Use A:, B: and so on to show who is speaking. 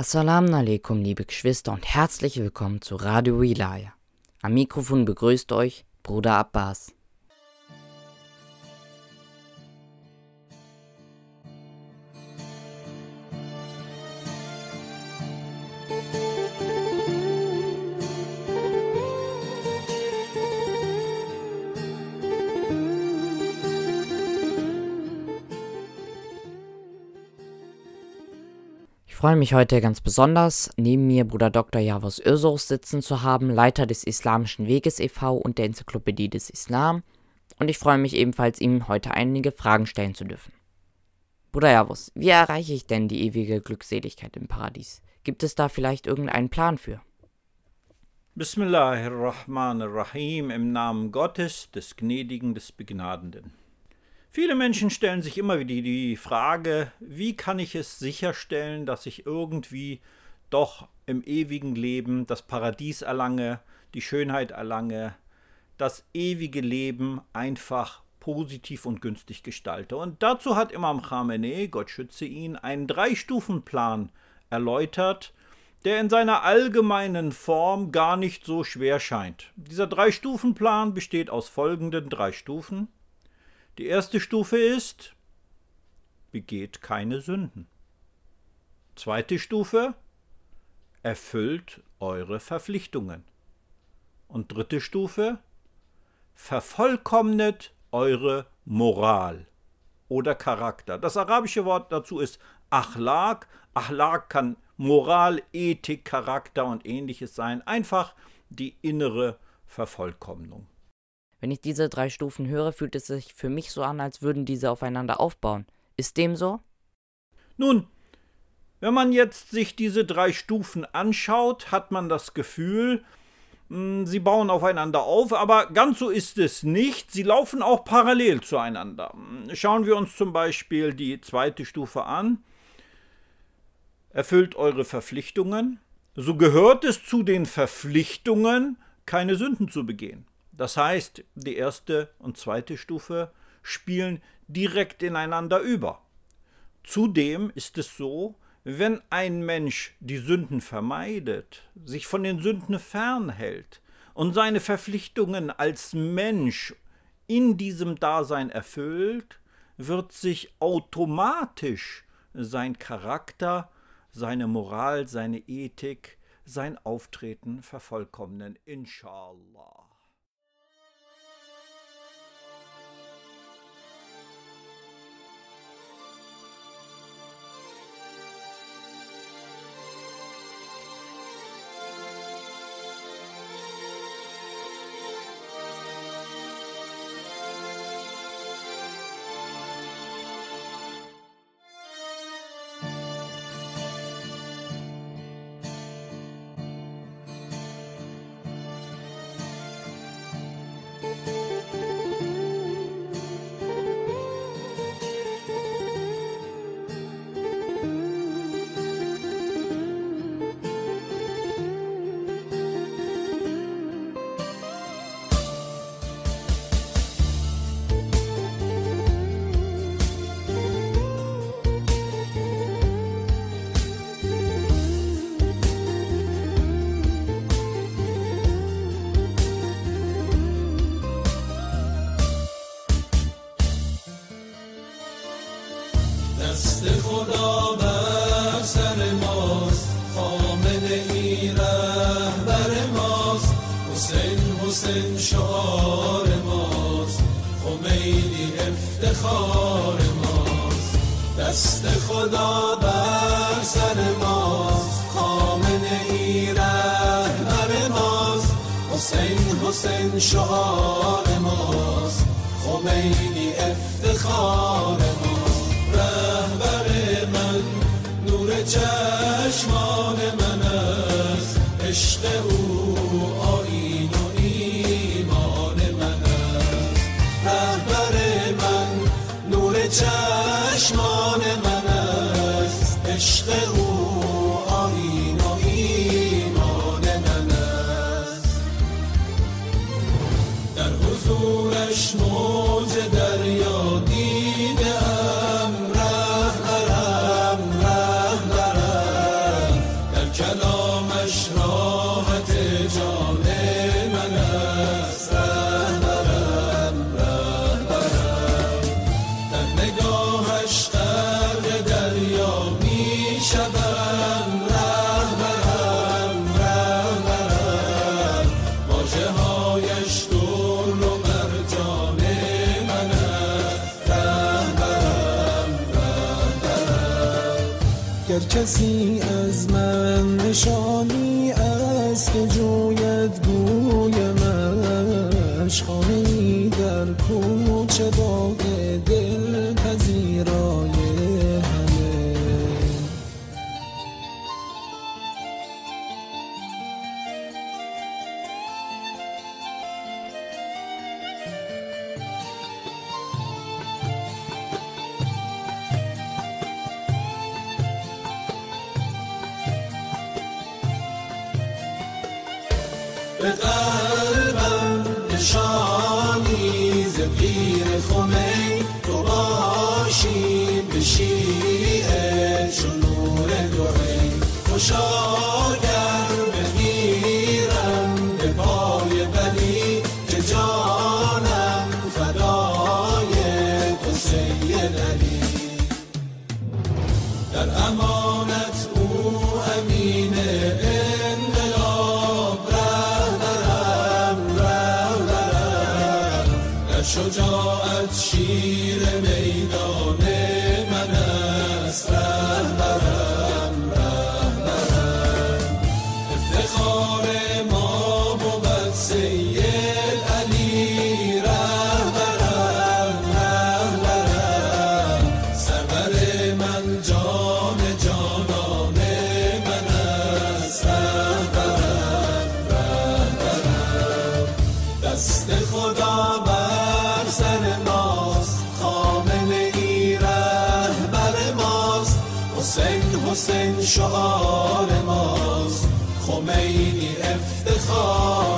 A: Assalamu alaikum, liebe Geschwister, und herzlich willkommen zu Radio Wilaya. Am Mikrofon begrüßt euch Bruder Abbas. Ich freue mich heute ganz besonders, neben mir Bruder Dr. Javos Özos sitzen zu haben, Leiter des Islamischen Weges e.V. und der Enzyklopädie des Islam. Und ich freue mich ebenfalls, ihm heute einige Fragen stellen zu dürfen. Bruder Javos, wie erreiche ich denn die ewige Glückseligkeit im Paradies? Gibt es da vielleicht irgendeinen Plan für?
B: Bismillahirrahmanirrahim im Namen Gottes, des Gnädigen, des Begnadenden. Viele Menschen stellen sich immer wieder die Frage, wie kann ich es sicherstellen, dass ich irgendwie doch im ewigen Leben das Paradies erlange, die Schönheit erlange, das ewige Leben einfach positiv und günstig gestalte. Und dazu hat Imam Khamenei, Gott schütze ihn, einen Drei-Stufen-Plan erläutert, der in seiner allgemeinen Form gar nicht so schwer scheint. Dieser Drei-Stufen-Plan besteht aus folgenden drei Stufen. Die erste Stufe ist, begeht keine Sünden. Zweite Stufe, erfüllt eure Verpflichtungen. Und dritte Stufe, vervollkommnet eure Moral oder Charakter. Das arabische Wort dazu ist Achlak. Achlak kann Moral, Ethik, Charakter und ähnliches sein. Einfach die innere Vervollkommnung.
A: Wenn ich diese drei Stufen höre, fühlt es sich für mich so an, als würden diese aufeinander aufbauen. Ist dem so?
B: Nun, wenn man jetzt sich diese drei Stufen anschaut, hat man das Gefühl, hm, sie bauen aufeinander auf, aber ganz so ist es nicht. Sie laufen auch parallel zueinander. Schauen wir uns zum Beispiel die zweite Stufe an. Erfüllt eure Verpflichtungen. So gehört es zu den Verpflichtungen, keine Sünden zu begehen. Das heißt, die erste und zweite Stufe spielen direkt ineinander über. Zudem ist es so, wenn ein Mensch die Sünden vermeidet, sich von den Sünden fernhält und seine Verpflichtungen als Mensch in diesem Dasein erfüllt, wird sich automatisch sein Charakter, seine Moral, seine Ethik, sein Auftreten vervollkommnen, inshallah.
C: دست خدا بر سر ماست. خامنه ای رهبر ماست. حسین حسین شعار ماست. خمینی افتخار ماست. دست خدا بر سر ماست. خامنه ای رهبر ماست. حسین حسین شعار ماست. خمینی افتخار چشمان من است عشق او آین و ایمان من است. رهبر من نور چشمان گر کسی از من نشانی است که جوید گویمش خانه ای در کوچه باغ دل پذیرای همه. به قلبم نشانی ز پیر خمین تو باشی به شیعه چو نور دوین خوشا شجاعت شیر میدان. حسین شعار ماست. خمینی افتخار